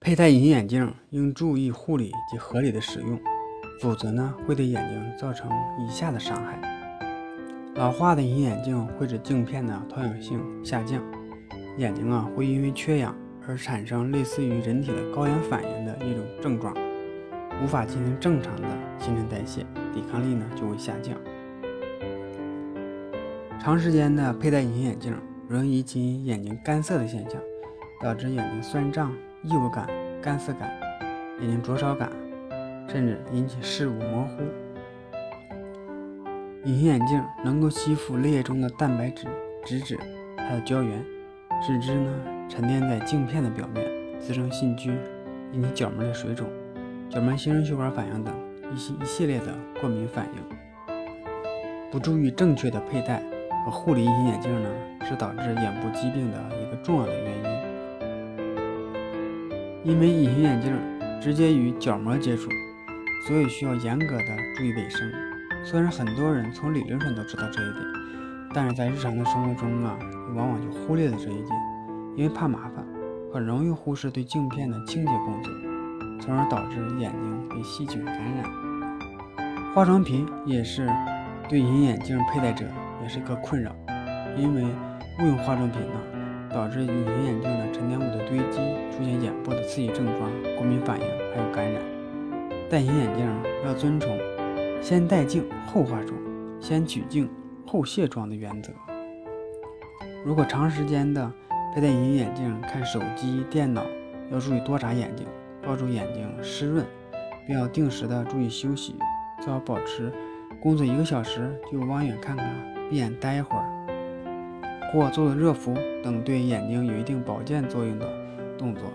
佩戴隐形眼镜应注意护理及合理的使用，否则呢会对眼睛造成以下的伤害。老化的隐形眼镜会使镜片的透氧性下降，眼睛啊会因为缺氧而产生类似于人体的高原反应的一种症状，无法进行正常的新陈代谢，抵抗力呢就会下降。长时间的佩戴隐形眼镜容易引起眼睛干涩的现象，导致眼睛酸胀。异物感、干涩感、眼睛灼烧感，甚至引起视物模糊。隐形眼镜能够吸附泪液中的蛋白质、脂质还有胶原，使之呢沉淀在镜片的表面，滋生细菌，引起角膜的水肿、角膜新生血管反应等一系一系列的过敏反应。不注意正确的佩戴和护理隐形眼镜呢，是导致眼部疾病的一个重要的原因。因为隐形眼镜直接与角膜接触，所以需要严格的注意卫生。虽然很多人从理论上都知道这一点，但是在日常的生活中啊，往往就忽略了这一点。因为怕麻烦，很容易忽视对镜片的清洁工作，从而导致眼睛被细菌感染。化妆品也是对隐形眼镜佩戴者也是一个困扰，因为误用化妆品呢。导致隐形眼镜的沉淀物的堆积，出现眼部的刺激症状、过敏反应，还有感染。戴隐形眼镜要遵从“先戴镜后化妆，先取镜后卸妆”的原则。如果长时间的佩戴隐形眼镜看手机、电脑，要注意多眨眼睛，抱住眼睛湿润，并要定时的注意休息，最好保持工作一个小时就望远看看，闭眼待一会儿。或做做热敷等对眼睛有一定保健作用的动作。